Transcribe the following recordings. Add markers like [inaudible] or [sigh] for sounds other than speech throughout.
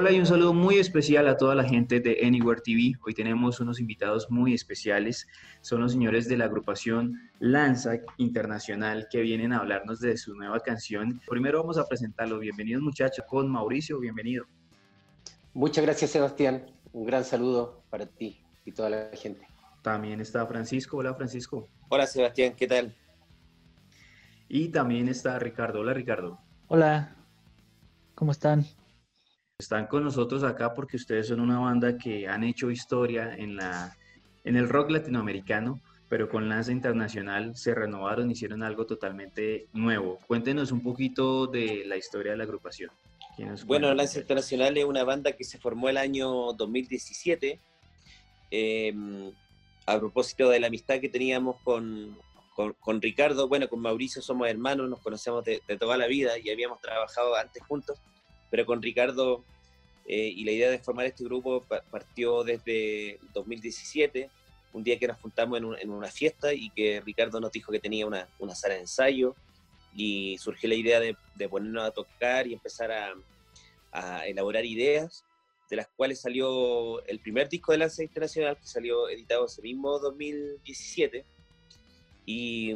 Hola y un saludo muy especial a toda la gente de Anywhere TV. Hoy tenemos unos invitados muy especiales. Son los señores de la agrupación Lanza Internacional que vienen a hablarnos de su nueva canción. Primero vamos a presentarlo. Bienvenidos muchachos con Mauricio, bienvenido. Muchas gracias Sebastián. Un gran saludo para ti y toda la gente. También está Francisco. Hola Francisco. Hola Sebastián, ¿qué tal? Y también está Ricardo. Hola Ricardo. Hola, ¿cómo están? Están con nosotros acá porque ustedes son una banda que han hecho historia en, la, en el rock latinoamericano, pero con Lanza Internacional se renovaron, hicieron algo totalmente nuevo. Cuéntenos un poquito de la historia de la agrupación. Bueno, Lanza Internacional es una banda que se formó el año 2017 em, a propósito de la amistad que teníamos con, con, Ricardo. Bueno, con Mauricio somos hermanos, nos conocemos de, de toda la vida y habíamos trabajado antes juntos pero con Ricardo eh, y la idea de formar este grupo partió desde 2017, un día que nos juntamos en, una fiesta y que Ricardo nos dijo que tenía una, sala de ensayo y surgió la idea de, ponernos a tocar y empezar a, elaborar ideas, de las cuales salió el primer disco de Lanza Internacional, que salió editado ese mismo 2017. Y,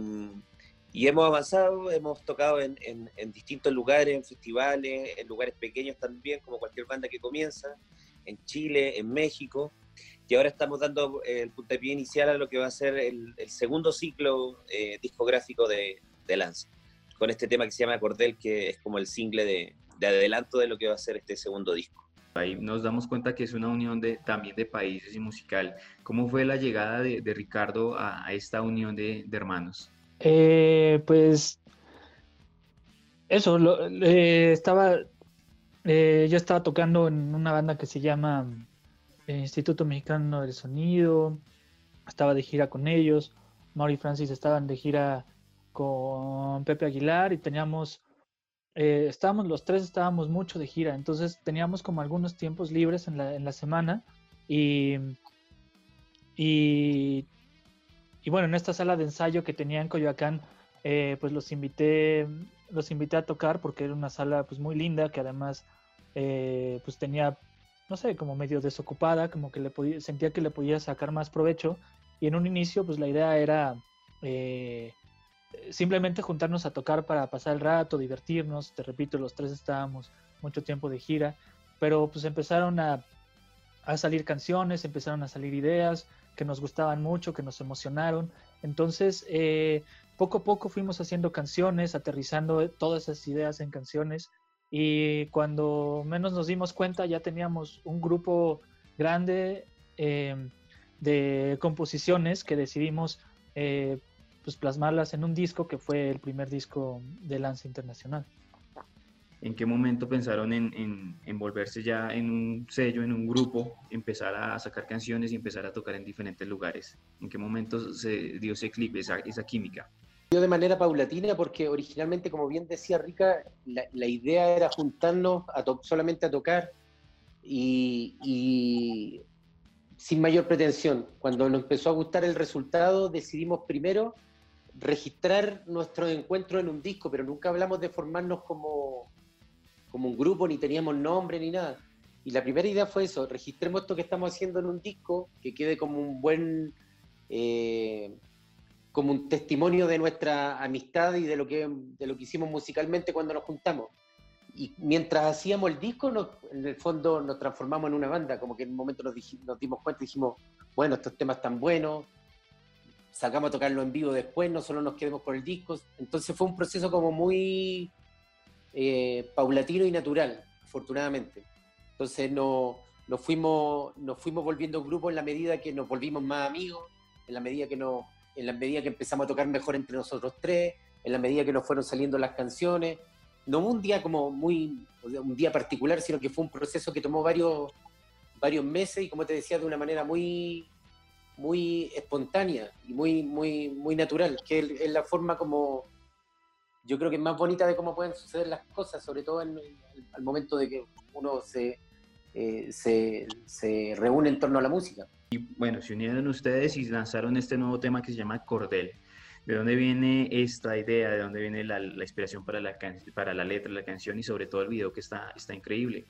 y hemos avanzado, hemos tocado en, distintos lugares, en festivales, en lugares pequeños también, como cualquier banda que comienza, en Chile, en México, y ahora estamos dando eh, el puntapié inicial a lo que va a ser el, segundo ciclo eh, discográfico de, de Lance, con este tema que se llama Cordel, que es como el single de, adelanto de lo que va a ser este segundo disco. Ahí nos damos cuenta que es una unión de, también de países y musical. ¿Cómo fue la llegada de, Ricardo a, esta unión de hermanos? Eh, pues eso, eh, estaba, eh, yo estaba tocando en una banda que se llama Instituto Mexicano del Sonido, estaba de gira con ellos, Mauri y Francis estaban de gira con Pepe Aguilar y teníamos, estábamos, los tres estábamos mucho de gira, entonces teníamos como algunos tiempos libres en la, en la semana y, y y bueno, en esta sala de ensayo que tenía en Coyoacán, eh, pues los invité, los invité a tocar porque era una sala pues muy linda que además eh, pues tenía, no sé, como medio desocupada, como que le podía, sentía que le podía sacar más provecho. Y en un inicio pues la idea era eh, simplemente juntarnos a tocar para pasar el rato, divertirnos. Te repito, los tres estábamos mucho tiempo de gira, pero pues empezaron a, a salir canciones, empezaron a salir ideas que nos gustaban mucho, que nos emocionaron. Entonces, eh, poco a poco fuimos haciendo canciones, aterrizando todas esas ideas en canciones y cuando menos nos dimos cuenta ya teníamos un grupo grande em, de composiciones que decidimos eh, pues plasmarlas en un disco que fue el primer disco de Lance Internacional. ¿En qué momento pensaron en, en, volverse ya en un sello, en un grupo, empezar a sacar canciones y empezar a tocar en diferentes lugares? ¿En qué momento se dio ese clip, esa, esa química? Yo de manera paulatina, porque originalmente, como bien decía Rica, la, la idea era juntarnos a solamente a tocar y, y sin mayor pretensión. Cuando nos empezó a gustar el resultado, decidimos primero registrar nuestro encuentro en un disco, pero nunca hablamos de formarnos como, como un grupo, ni teníamos nombre ni nada. Y la primera idea fue eso, registremos esto que estamos haciendo en un disco, que quede como un buen, eh, como un testimonio de nuestra amistad y de lo, que, de lo que hicimos musicalmente cuando nos juntamos. Y mientras hacíamos el disco, en el fondo nos transformamos en una banda, como que en un momento nos, nos dimos cuenta y dijimos, bueno, estos temas están buenos, sacamos a tocarlo en vivo después, no solo nos quedemos con el disco. Entonces fue un proceso como muy eh, paulatino y natural, afortunadamente. Entonces no, nos, fuimos, nos fuimos volviendo grupo en la medida que nos volvimos más amigos, en la medida que, no, en la medida que empezamos a tocar mejor entre nosotros tres, en la medida que nos fueron saliendo las canciones. No un día como muy, un día particular, sino que fue un proceso que tomó varios, varios meses y como te decía, de una manera muy, muy espontánea y muy, muy, muy natural, que es la forma como yo creo que es más bonita de cómo pueden suceder las cosas, sobre todo en, al momento de que uno se, eh, se, se, reúne en torno a la música. Y bueno, se unieron ustedes y lanzaron este nuevo tema que se llama Cordel. ¿De dónde viene esta idea? ¿De dónde viene la, la inspiración para la, para la letra de la canción y sobre todo el video que está, está increíble?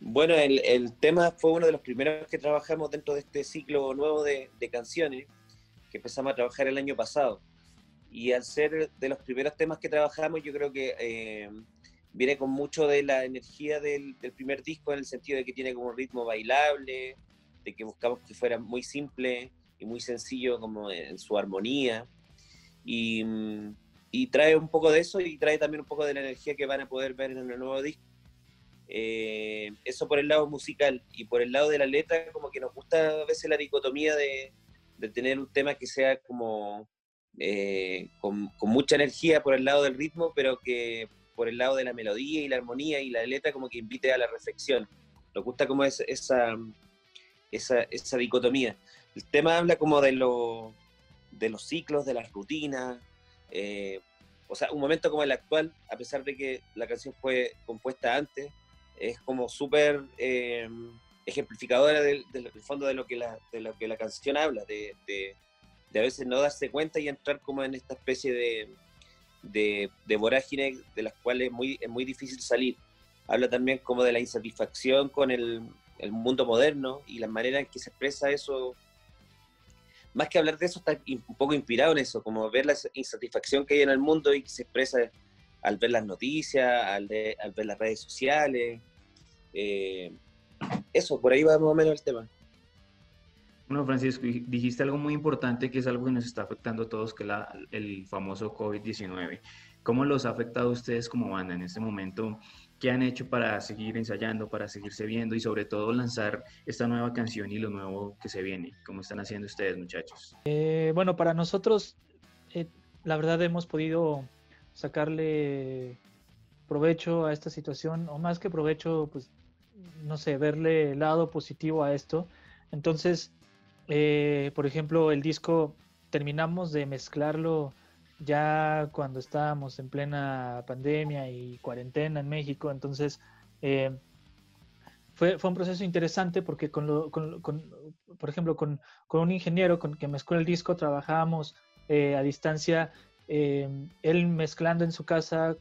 Bueno, el, tema fue uno de los primeros que trabajamos dentro de este ciclo nuevo de, canciones que empezamos a trabajar el año pasado. Y al ser de los primeros temas que trabajamos, yo creo que eh, viene con mucho de la energía del, primer disco, en el sentido de que tiene como un ritmo bailable, de que buscamos que fuera muy simple y muy sencillo como en su armonía. Y, y trae un poco de eso y trae también un poco de la energía que van a poder ver en el nuevo disco eh, eso por el lado musical y por el lado de la letra, como que nos gusta a veces la dicotomía de, tener un tema que sea como eh, con, mucha energía por el lado del ritmo, pero que por el lado de la melodía y la armonía y la letra como que invite a la reflexión. Nos gusta como es, esa, esa, esa dicotomía. El tema habla como de, lo, de los ciclos, de las rutinas. Eh, o sea, un momento como el actual, a pesar de que la canción fue compuesta antes, es como súper eh, ejemplificadora del, fondo de lo, que la, de lo que la canción habla, de, de, a veces no darse cuenta y entrar como en esta especie de, de, vorágine de las cuales es muy, es muy difícil salir. Habla también como de la insatisfacción con el, mundo moderno y la manera en que se expresa eso. Más que hablar de eso, está un poco inspirado en eso, como ver la insatisfacción que hay en el mundo y que se expresa al ver las noticias, al, al ver las redes sociales, eh, eso, por ahí va más o menos el tema. Bueno, Francisco, dijiste algo muy importante que es algo que nos está afectando a todos, que es el famoso COVID-19. ¿Cómo los ha afectado a ustedes como banda en este momento? ¿Qué han hecho para seguir ensayando, para seguirse viendo y sobre todo lanzar esta nueva canción y lo nuevo que se viene? ¿Cómo están haciendo ustedes, muchachos? Eh, bueno, para nosotros, eh, la verdad hemos podido sacarle provecho a esta situación, o más que provecho, pues no sé, verle el lado positivo a esto. Entonces, eh, por ejemplo, el disco terminamos de mezclarlo ya cuando estábamos en plena pandemia y cuarentena en México, entonces eh, fue, fue, un proceso interesante porque con, lo, con, por ejemplo, con, con, un ingeniero con que mezcló el disco trabajábamos eh, a distancia, él mezclando en su casa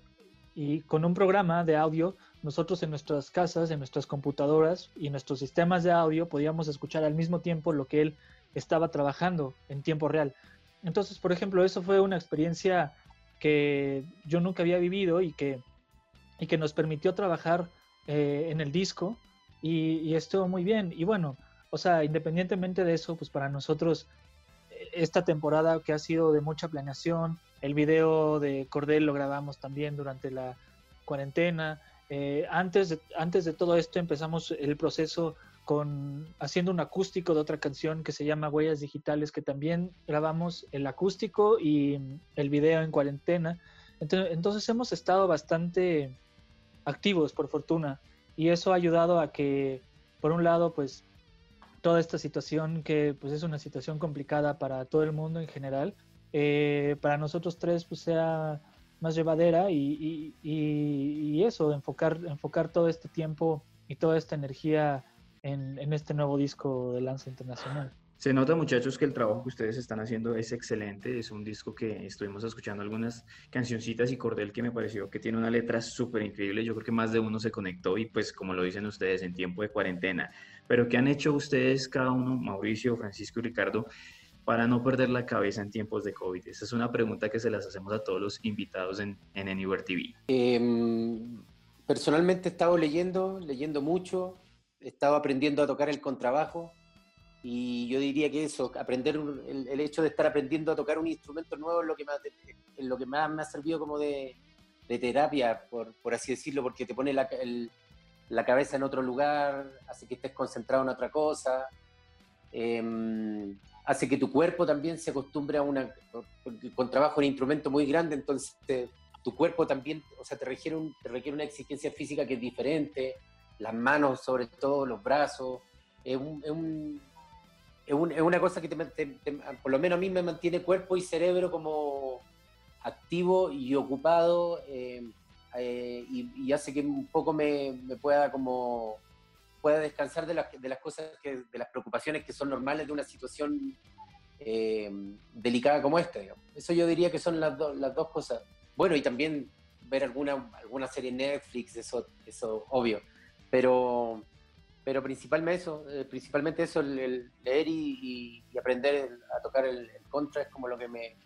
y con un programa de audio nosotros en nuestras casas, en nuestras computadoras y nuestros sistemas de audio podíamos escuchar al mismo tiempo lo que él estaba trabajando en tiempo real. Entonces, por ejemplo, eso fue una experiencia que yo nunca había vivido y que, y que nos permitió trabajar eh, en el disco y, y, estuvo muy bien. Y bueno, o sea, independientemente de eso, pues para nosotros eh, esta temporada que ha sido de mucha planeación, el video de Cordel lo grabamos también durante la cuarentena, eh, antes, de, antes de todo esto empezamos el proceso con haciendo un acústico de otra canción que se llama Huellas Digitales, que también grabamos el acústico y el video en cuarentena. Entonces, entonces hemos estado bastante activos, por fortuna, y eso ha ayudado a que, por un lado, pues toda esta situación que pues es una situación complicada para todo el mundo en general, eh, para nosotros tres pues sea más llevadera y, y, eso, enfocar, enfocar todo este tiempo y toda esta energía en, en, este nuevo disco de Lanza Internacional. Se nota muchachos que el trabajo que ustedes están haciendo es excelente, es un disco que estuvimos escuchando algunas cancioncitas y Cordel que me pareció que tiene una letra súper increíble, yo creo que más de uno se conectó y pues como lo dicen ustedes en tiempo de cuarentena, pero ¿qué han hecho ustedes cada uno, Mauricio, Francisco y Ricardo, para no perder la cabeza en tiempos de COVID? Esa es una pregunta que se las hacemos a todos los invitados en, en Anywhere TV. Em, personalmente he estado leyendo, leyendo mucho, he estado aprendiendo a tocar el contrabajo y yo diría que eso, aprender el, hecho de estar aprendiendo a tocar un instrumento nuevo es lo que más, es lo que más me ha servido como de, de terapia, por, por, así decirlo, porque te pone la, la, cabeza en otro lugar, hace que estés concentrado en otra cosa. Eh, hace que tu cuerpo también se acostumbre a una, con trabajo en instrumento muy grande, entonces tu cuerpo también, o sea, te requiere, un, te requiere una exigencia física que es diferente, las manos sobre todo, los brazos, es, un, es, un, es, una cosa que por lo menos a mí me mantiene cuerpo y cerebro como activo y ocupado eh, eh, y, y, hace que un poco me, me pueda como pueda descansar de, de las cosas, que, de las preocupaciones que son normales de una situación eh, delicada como esta. Eso yo diría que son las, las dos cosas. Bueno, y también ver alguna, alguna serie Netflix, eso, eso obvio. pero, pero principalmente eso, eh, principalmente eso, el, leer y, aprender a tocar el, contra es como lo que me,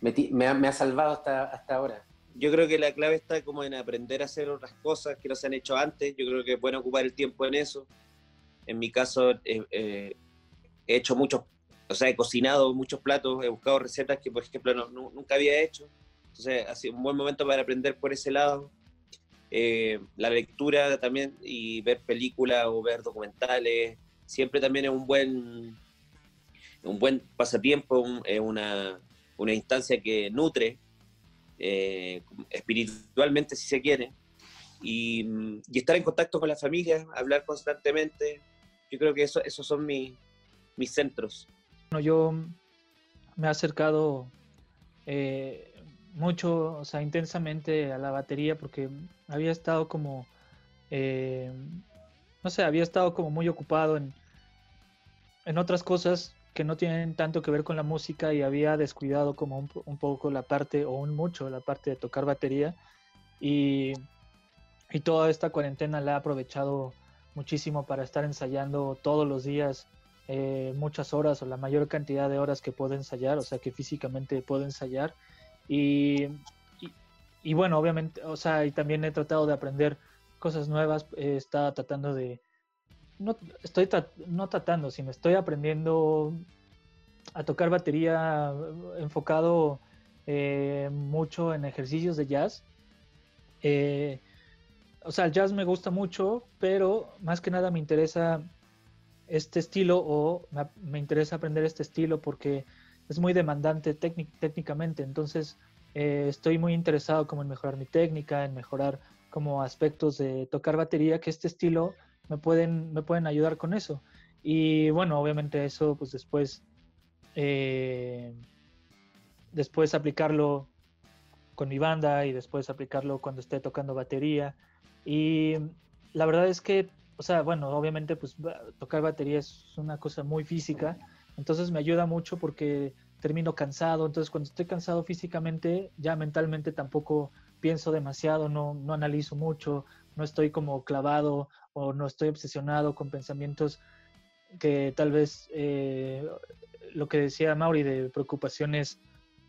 me, ha, salvado hasta, hasta ahora. Yo creo que la clave está como en aprender a hacer otras cosas que no se han hecho antes. Yo creo que bueno ocupar el tiempo en eso. En mi caso, eh, eh, he hecho muchos, o sea, he cocinado muchos platos, he buscado recetas que, por ejemplo, no, nunca había hecho. Entonces, ha sido un buen momento para aprender por ese lado. Eh, la lectura también y ver películas o ver documentales siempre también es un buen, un buen pasatiempo, es una, una instancia que nutre eh, espiritualmente si se quiere, y, estar en contacto con la familia, hablar constantemente, yo creo que eso, esos son mis, mis centros. Bueno, yo me he acercado eh, mucho, o sea, intensamente a la batería porque había estado como, eh, no sé, había estado como muy ocupado en, en otras cosas que no tienen tanto que ver con la música y había descuidado como un, poco la parte, o un mucho, la parte de tocar batería. Y, y toda esta cuarentena la he aprovechado muchísimo para estar ensayando todos los días eh, muchas horas o la mayor cantidad de horas que puedo ensayar, o sea que físicamente puedo ensayar. Y, y, bueno, obviamente, o sea, y también he tratado de aprender cosas nuevas, he estado tratando de, no estoy no tratando, sino estoy aprendiendo a tocar batería enfocado eh, mucho en ejercicios de jazz. Eh, o sea, el jazz me gusta mucho, pero más que nada me interesa este estilo o me, interesa aprender este estilo porque es muy demandante técnicamente. Entonces, eh, estoy muy interesado como en mejorar mi técnica, en mejorar como aspectos de tocar batería, que este estilo me pueden, me pueden ayudar con eso. Y bueno, obviamente eso, pues después, eh, después aplicarlo con mi banda y después aplicarlo cuando esté tocando batería. Y la verdad es que, o sea, bueno, obviamente pues tocar batería es una cosa muy física, entonces me ayuda mucho porque termino cansado, entonces cuando estoy cansado físicamente, ya mentalmente tampoco pienso demasiado, no, no analizo mucho, no estoy como clavado o no estoy obsesionado con pensamientos que tal vez eh, lo que decía Mauri de preocupaciones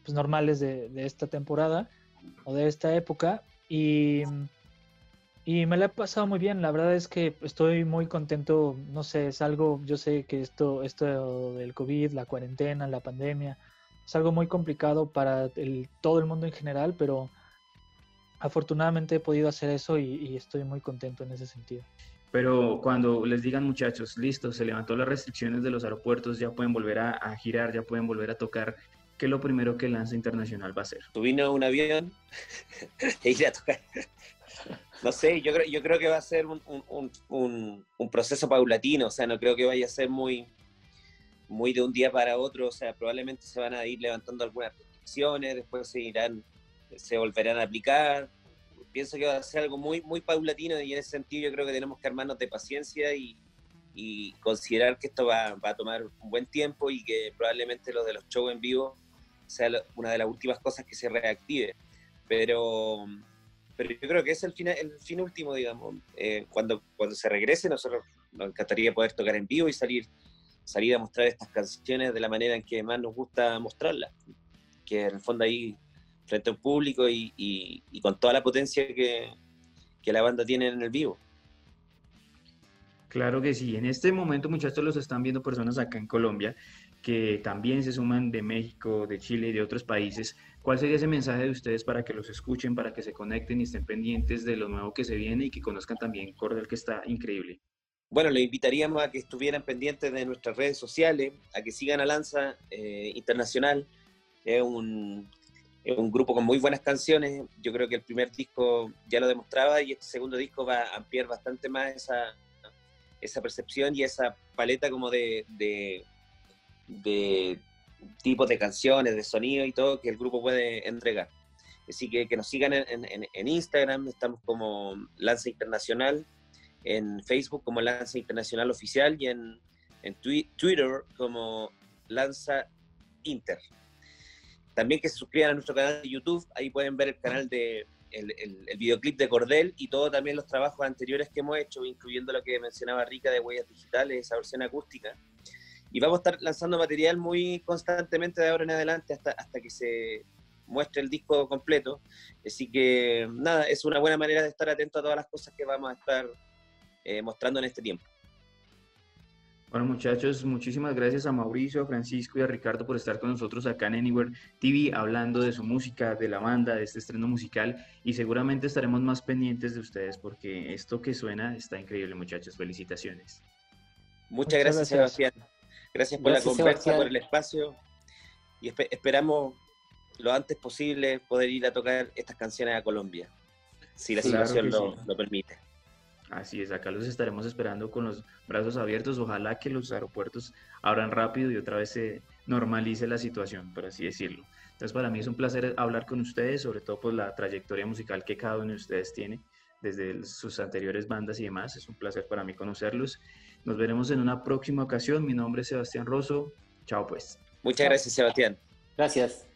pues, normales de, esta temporada o de esta época y, y me la he pasado muy bien, la verdad es que estoy muy contento, no sé, es algo, yo sé que esto, esto del COVID, la cuarentena, la pandemia, es algo muy complicado para el, todo el mundo en general, pero afortunadamente he podido hacer eso y, estoy muy contento en ese sentido. Pero cuando les digan muchachos, listo, se levantó las restricciones de los aeropuertos, ya pueden volver a, girar, ya pueden volver a tocar, ¿qué es lo primero que Lanza Internacional va a hacer? Subir a un avión [laughs] e ir a tocar. No sé, yo creo, yo creo que va a ser un, un, un, proceso paulatino, o sea, no creo que vaya a ser muy, muy de un día para otro, o sea, probablemente se van a ir levantando algunas restricciones, después se irán se volverán a aplicar. Pienso que va a ser algo muy, muy paulatino y en ese sentido yo creo que tenemos que armarnos de paciencia y, y considerar que esto va, va, a tomar un buen tiempo y que probablemente lo de los shows en vivo sea una de las últimas cosas que se reactive. Pero, pero yo creo que es el fin, el fin último, digamos. Eh, cuando, cuando se regrese, nosotros nos encantaría poder tocar en vivo y salir, salir a mostrar estas canciones de la manera en que más nos gusta mostrarlas. Que en el fondo ahí frente a un público y, con toda la potencia que, la banda tiene en el vivo. Claro que sí. En este momento, muchachos, los están viendo personas acá en Colombia que también se suman de México, de Chile y de otros países. ¿Cuál sería ese mensaje de ustedes para que los escuchen, para que se conecten y estén pendientes de lo nuevo que se viene y que conozcan también Cordel, que está increíble? Bueno, les invitaríamos a que estuvieran pendientes de nuestras redes sociales, a que sigan a Lanza eh, Internacional. Es un, es un grupo con muy buenas canciones. Yo creo que el primer disco ya lo demostraba y este segundo disco va a ampliar bastante más esa, percepción y esa paleta como de, de, de tipos de canciones, de sonido y todo que el grupo puede entregar. Así que que nos sigan en, en, Instagram, estamos como Lanza Internacional, en Facebook como Lanza Internacional Oficial y en, en Twitter como Lanza Inter. También que se suscriban a nuestro canal de YouTube, ahí pueden ver el canal de el, videoclip de Cordel y todo también los trabajos anteriores que hemos hecho, incluyendo lo que mencionaba Rica de Huellas Digitales, esa versión acústica. Y vamos a estar lanzando material muy constantemente de ahora en adelante hasta, hasta que se muestre el disco completo. Así que nada, es una buena manera de estar atento a todas las cosas que vamos a estar eh, mostrando en este tiempo. Bueno muchachos, muchísimas gracias a Mauricio, a Francisco y a Ricardo por estar con nosotros acá en Anywhere TV hablando de su música, de la banda, de este estreno musical y seguramente estaremos más pendientes de ustedes porque esto que suena está increíble muchachos, felicitaciones. Muchas, gracias, Sebastián. Gracias por la conversa, por el espacio y esperamos lo antes posible poder ir a tocar estas canciones a Colombia, si la situación lo permite. Así es, acá los estaremos esperando con los brazos abiertos. Ojalá que los aeropuertos abran rápido y otra vez se normalice la situación, por así decirlo. Entonces, para mí es un placer hablar con ustedes, sobre todo por la trayectoria musical que cada uno de ustedes tiene desde sus anteriores bandas y demás. Es un placer para mí conocerlos. Nos veremos en una próxima ocasión. Mi nombre es Sebastián Rosso. Chao pues. Muchas gracias, Sebastián. Gracias.